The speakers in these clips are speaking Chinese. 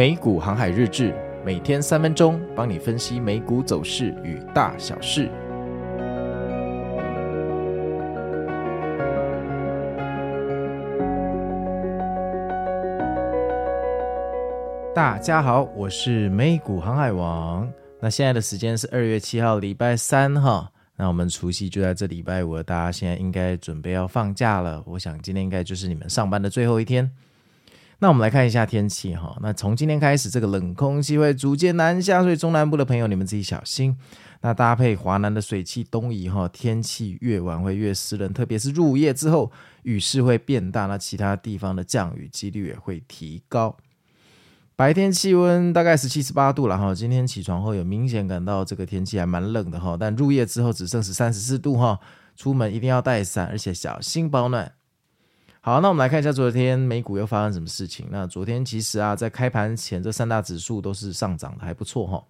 美股航海日志，每天三分钟，帮你分析美股走势与大小事。大家好，我是美股航海王。那现在的时间是二月七号，礼拜三哈。那我们除夕就在这礼拜五了，大家现在应该准备要放假了。我想今天应该就是你们上班的最后一天。那我们来看一下天气哈。那从今天开始，这个冷空气会逐渐南下，所以中南部的朋友你们自己小心。那搭配华南的水汽东移哈，天气越晚会越湿冷，特别是入夜之后，雨势会变大，那其他地方的降雨几率也会提高。白天气温大概十七、十八度了哈。今天起床后有明显感到这个天气还蛮冷的哈，但入夜之后只剩十三、十四度哈。出门一定要带伞，而且小心保暖。好，那我们来看一下昨天美股又发生什么事情。那昨天其实啊，在开盘前这三大指数都是上涨的，还不错哈。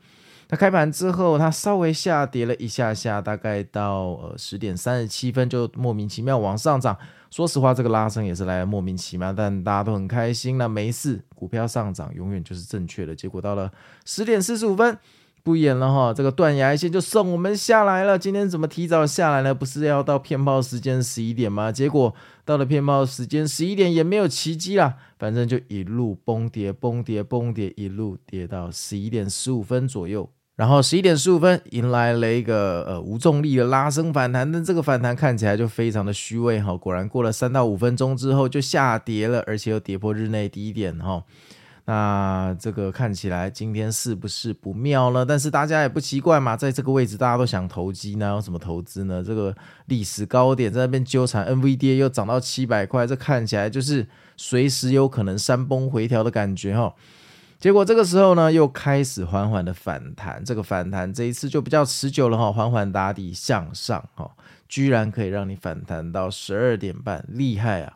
那开盘之后，它稍微下跌了一下下，大概到呃十点三十七分就莫名其妙往上涨。说实话，这个拉升也是来莫名其妙，但大家都很开心。那没事，股票上涨永远就是正确的。结果到了十点四十五分。不演了哈，这个断崖线就送我们下来了。今天怎么提早下来呢？不是要到骗炮时间十一点吗？结果到了骗炮时间十一点也没有奇迹啦，反正就一路崩跌、崩跌、崩跌，一路跌到十一点十五分左右。然后十一点十五分迎来了一个呃无重力的拉升反弹，但这个反弹看起来就非常的虚伪哈。果然过了三到五分钟之后就下跌了，而且又跌破日内低点哈。那这个看起来今天是不是不妙呢？但是大家也不奇怪嘛，在这个位置大家都想投机呢，有什么投资呢？这个历史高点在那边纠缠，NVDA 又涨到七百块，这看起来就是随时有可能山崩回调的感觉哈。结果这个时候呢，又开始缓缓的反弹，这个反弹这一次就比较持久了哈，缓缓打底向上哈，居然可以让你反弹到十二点半，厉害啊！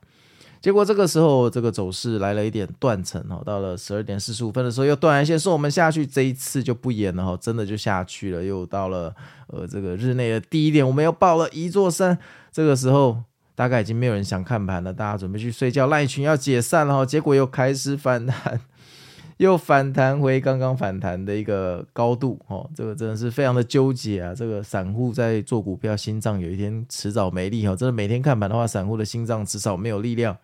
结果这个时候，这个走势来了一点断层哦，到了十二点四十五分的时候，又断崖线送我们下去，这一次就不演了哈，真的就下去了，又到了呃这个日内的低点，我们又爆了一座山。这个时候大概已经没有人想看盘了，大家准备去睡觉，赖群要解散了哈，结果又开始反弹。又反弹回刚刚反弹的一个高度，哦，这个真的是非常的纠结啊！这个散户在做股票，心脏有一天迟早没力哈，真的每天看盘的话，散户的心脏迟早没有力量。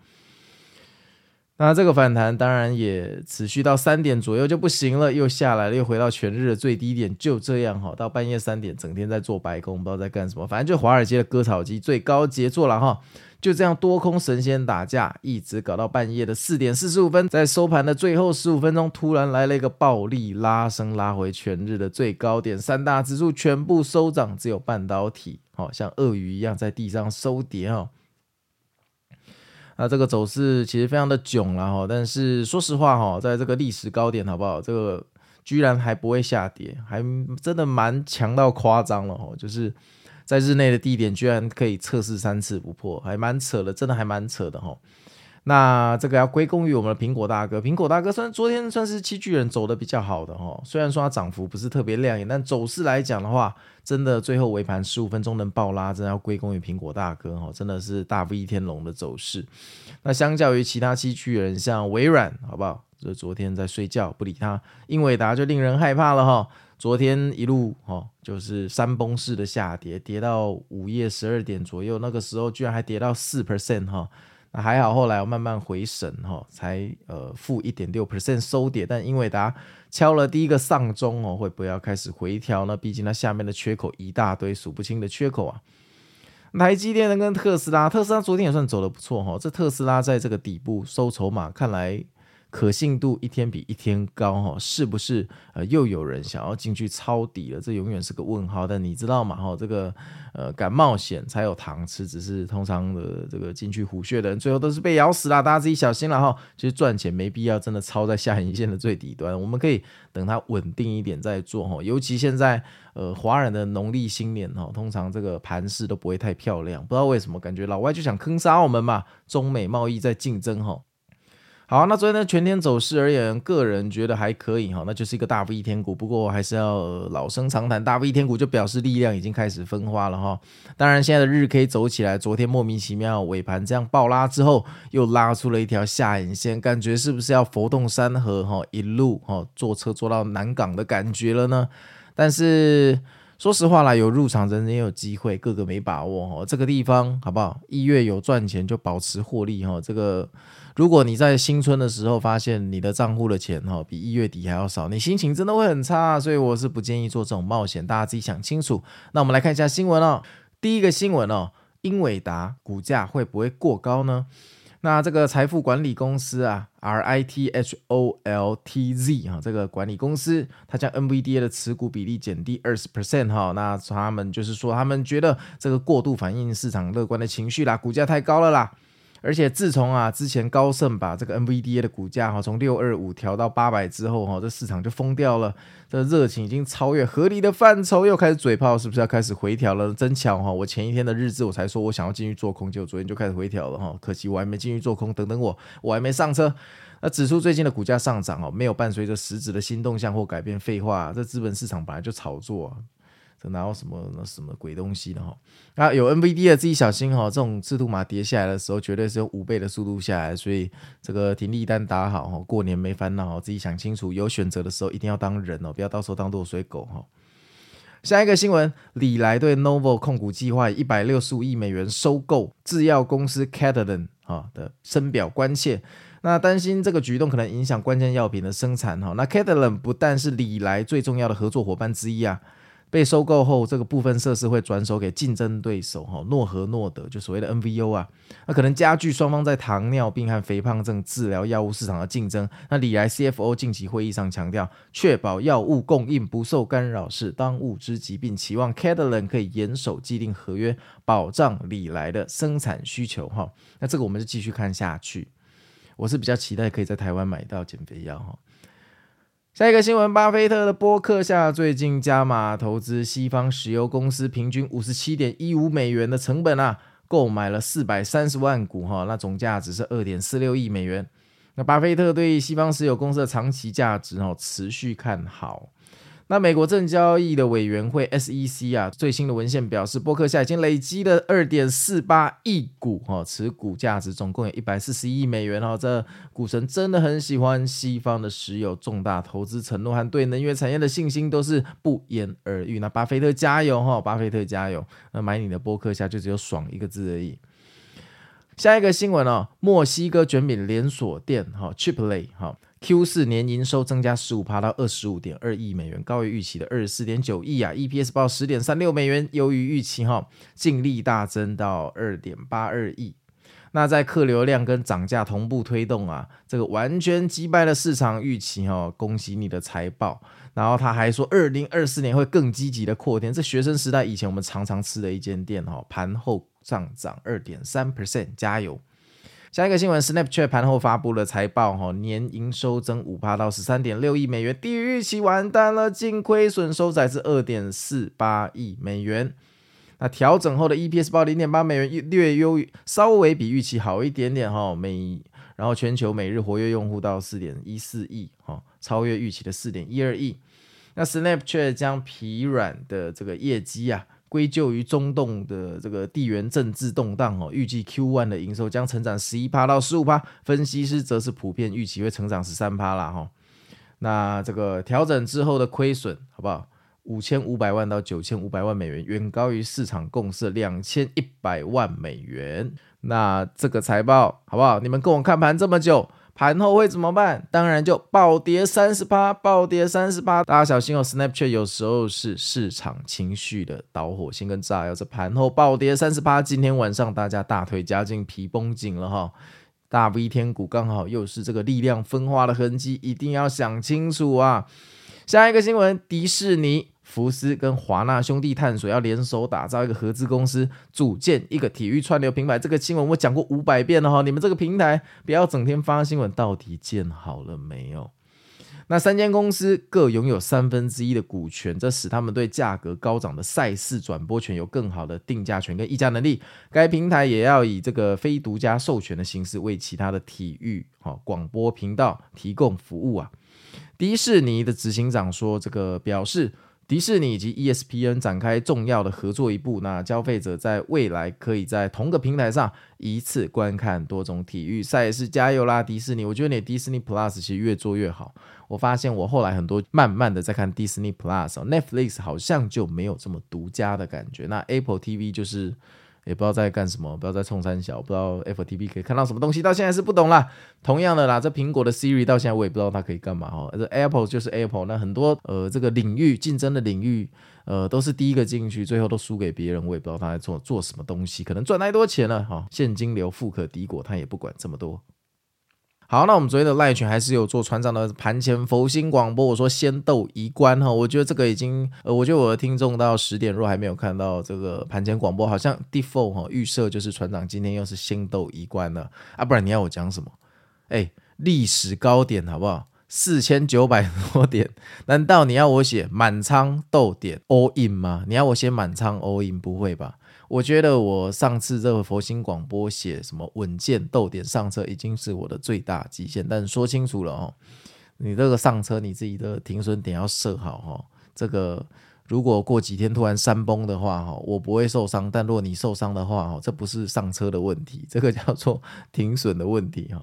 那这个反弹当然也持续到三点左右就不行了，又下来了，又回到全日的最低点，就这样哈，到半夜三点，整天在做白工，不知道在干什么，反正就华尔街的割草机最高杰作了哈。就这样多空神仙打架，一直搞到半夜的四点四十五分，在收盘的最后十五分钟，突然来了一个暴力拉升，拉回全日的最高点，三大指数全部收涨，只有半导体，好像鳄鱼一样在地上收跌哈。那这个走势其实非常的囧了哈，但是说实话哈，在这个历史高点好不好？这个居然还不会下跌，还真的蛮强到夸张了哈，就是。在日内的低点居然可以测试三次不破，还蛮扯的，真的还蛮扯的哈。那这个要归功于我们的苹果大哥，苹果大哥算昨天算是七巨人走的比较好的哈，虽然说它涨幅不是特别亮眼，但走势来讲的话，真的最后尾盘十五分钟能爆拉，真的要归功于苹果大哥哈，真的是大 V 天龙的走势。那相较于其他七巨人，像微软，好不好？这昨天在睡觉，不理他，英伟达就令人害怕了哈。昨天一路哈，就是山崩式的下跌，跌到午夜十二点左右，那个时候居然还跌到四 percent 哈，那还好，后来我慢慢回神哈，才呃负一点六 percent 收跌。但英伟达敲了第一个丧钟哦，会不会要开始回调呢？毕竟它下面的缺口一大堆，数不清的缺口啊。台积电呢跟特斯拉，特斯拉昨天也算走的不错哈，这特斯拉在这个底部收筹码，看来。可信度一天比一天高哈，是不是呃又有人想要进去抄底了？这永远是个问号。但你知道吗？哈，这个呃敢冒险才有糖吃，只是通常的这个进去虎穴的人，最后都是被咬死啦。大家自己小心了哈。其实赚钱没必要真的抄在下影线的最底端，我们可以等它稳定一点再做哈。尤其现在呃华人的农历新年哈，通常这个盘势都不会太漂亮，不知道为什么感觉老外就想坑杀我们嘛。中美贸易在竞争哈。好，那昨天的，全天走势而言，个人觉得还可以哈，那就是一个大 V 天股。不过还是要老生常谈，大 V 天股就表示力量已经开始分化了哈。当然，现在的日 K 走起来，昨天莫名其妙尾盘这样暴拉之后，又拉出了一条下影线，感觉是不是要佛动山河哈，一路哈坐车坐到南港的感觉了呢？但是。说实话啦，有入场人人也有机会，个个没把握哦。这个地方好不好？一月有赚钱就保持获利哈。这个如果你在新春的时候发现你的账户的钱哈比一月底还要少，你心情真的会很差。所以我是不建议做这种冒险，大家自己想清楚。那我们来看一下新闻哦。第一个新闻哦，英伟达股价会不会过高呢？那这个财富管理公司啊，R I T H O L T Z 哈，这个管理公司，它将 NVDA 的持股比例减低二十 percent 哈，那他们就是说，他们觉得这个过度反映市场乐观的情绪啦，股价太高了啦。而且自从啊之前高盛把这个 NVDA 的股价哈从六二五调到八百之后哈，这市场就疯掉了，这热情已经超越合理的范畴，又开始嘴炮，是不是要开始回调了？真巧哈！我前一天的日志我才说我想要进去做空，结果昨天就开始回调了哈，可惜我还没进去做空，等等我，我还没上车。那指数最近的股价上涨哦，没有伴随着实质的新动向或改变，废话，这资本市场本来就炒作。这哪有什么那什么鬼东西的哈？啊，有 NVD 的自己小心哈，这种赤兔马跌下来的时候，绝对是用五倍的速度下来，所以这个停利单打好哈，过年没烦恼，自己想清楚，有选择的时候一定要当人哦，不要到时候当落水狗哈。下一个新闻，礼来对 Novo 控股计划一百六十五亿美元收购制药公司 c a t a l a n 哈的深表关切，那担心这个举动可能影响关键药品的生产哈。那 Catalan 不但是礼来最重要的合作伙伴之一啊。被收购后，这个部分设施会转手给竞争对手哈，诺和诺德就所谓的 NVO 啊，那可能加剧双方在糖尿病和肥胖症治疗药物市场的竞争。那礼来 CFO 近期会议上强调，确保药物供应不受干扰是当务之急，并期望 Catalent 可以严守既定合约，保障礼来的生产需求哈。那这个我们就继续看下去。我是比较期待可以在台湾买到减肥药哈。下一个新闻，巴菲特的博客下最近加码投资西方石油公司，平均五十七点一五美元的成本啊，购买了四百三十万股哈，那总价值是二点四六亿美元。那巴菲特对西方石油公司的长期价值哦，持续看好。那美国证交易的委员会 SEC 啊，最新的文献表示，波克夏已经累积了二点四八亿股哈，持股价值总共有一百四十亿美元哈。这股神真的很喜欢西方的石油，重大投资承诺和对能源产业的信心都是不言而喻。那巴菲特加油哈，巴菲特加油！那买你的波克夏就只有爽一个字而已。下一个新闻哦，墨西哥卷饼连锁店哈 Chipotle 哈。Q 四年营收增加十五趴到二十五点二亿美元，高于预期的二十四点九亿啊，EPS 报十点三六美元，优于预期哈，净利大增到二点八二亿。那在客流量跟涨价同步推动啊，这个完全击败了市场预期哈，恭喜你的财报。然后他还说，二零二四年会更积极的扩店。这学生时代以前我们常常吃的一间店哈，盘后上涨二点三 percent，加油。下一个新闻，Snapchat 盘后发布了财报，哈，年营收增五趴到十三点六亿美元，低于预期，完蛋了，净亏损收窄至二点四八亿美元。那调整后的 EPS 报零点八美元，略优于，稍微比预期好一点点，哈，每然后全球每日活跃用户到四点一四亿，哈，超越预期的四点一二亿。那 Snapchat 将疲软的这个业绩啊。归咎于中东的这个地缘政治动荡哦，预计 Q1 的营收将成长十一趴到十五趴，分析师则是普遍预期会成长十三趴啦哈。那这个调整之后的亏损好不好？五千五百万到九千五百万美元，远高于市场共识两千一百万美元。那这个财报好不好？你们跟我看盘这么久。盘后会怎么办？当然就暴跌三十八，暴跌三十八，大家小心哦。Snapchat 有时候是市场情绪的导火线跟炸药，这盘后暴跌三十八，今天晚上大家大腿夹紧，皮绷紧了哈。大 V 天股刚好又是这个力量分化的痕迹，一定要想清楚啊。下一个新闻，迪士尼。福斯跟华纳兄弟探索要联手打造一个合资公司，组建一个体育串流平台。这个新闻我讲过五百遍了哈，你们这个平台不要整天发新闻，到底建好了没有？那三间公司各拥有三分之一的股权，这使他们对价格高涨的赛事转播权有更好的定价权跟议价能力。该平台也要以这个非独家授权的形式为其他的体育好广播频道提供服务啊。迪士尼的执行长说，这个表示。迪士尼以及 ESPN 展开重要的合作一步，那消费者在未来可以在同个平台上一次观看多种体育赛事。加油啦，迪士尼！我觉得你迪士尼 Plus 其实越做越好。我发现我后来很多慢慢的在看 Disney Plus，Netflix 好像就没有这么独家的感觉。那 Apple TV 就是。也不知道在干什么，不知道在冲三小，不知道 F T B 可以看到什么东西，到现在是不懂啦。同样的啦，这苹果的 Siri 到现在我也不知道它可以干嘛哦。这 Apple 就是 Apple，那很多呃这个领域竞争的领域，呃都是第一个进去，最后都输给别人，我也不知道他在做做什么东西，可能赚太多钱了哈，现金流富可敌国，他也不管这么多。好，那我们昨天的赖群还是有做船长的盘前佛心广播。我说先斗一关哈，我觉得这个已经呃，我觉得我的听众到十点若还没有看到这个盘前广播，好像 default 哈预设就是船长今天又是先斗一关了啊，不然你要我讲什么？哎，历史高点好不好？四千九百多点，难道你要我写满仓斗点 all in 吗？你要我写满仓 all in？不会吧？我觉得我上次这个佛心广播写什么稳健逗点上车已经是我的最大极限，但说清楚了哦，你这个上车你自己的停损点要设好哦。这个如果过几天突然山崩的话哈，我不会受伤，但若你受伤的话哈，这不是上车的问题，这个叫做停损的问题哈。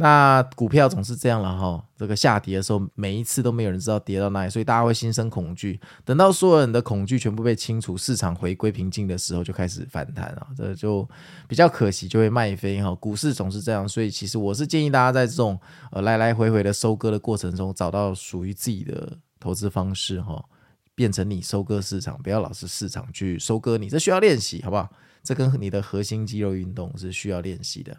那股票总是这样了哈，这个下跌的时候，每一次都没有人知道跌到哪里，所以大家会心生恐惧。等到所有人的恐惧全部被清除，市场回归平静的时候，就开始反弹啊，这就比较可惜，就会卖飞哈。股市总是这样，所以其实我是建议大家在这种呃来来回回的收割的过程中，找到属于自己的投资方式哈，变成你收割市场，不要老是市场去收割你，这需要练习，好不好？这跟你的核心肌肉运动是需要练习的。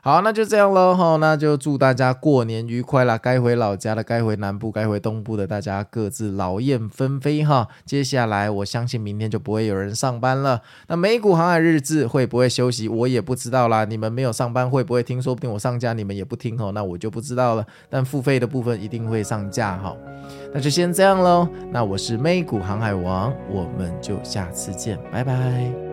好，那就这样喽哈，那就祝大家过年愉快啦！该回老家的，该回南部，该回东部的，大家各自劳燕分飞哈。接下来，我相信明天就不会有人上班了。那美股航海日志会不会休息，我也不知道啦。你们没有上班会不会听？说不定我上架你们也不听哈，那我就不知道了。但付费的部分一定会上架哈。那就先这样喽。那我是美股航海王，我们就下次见，拜拜。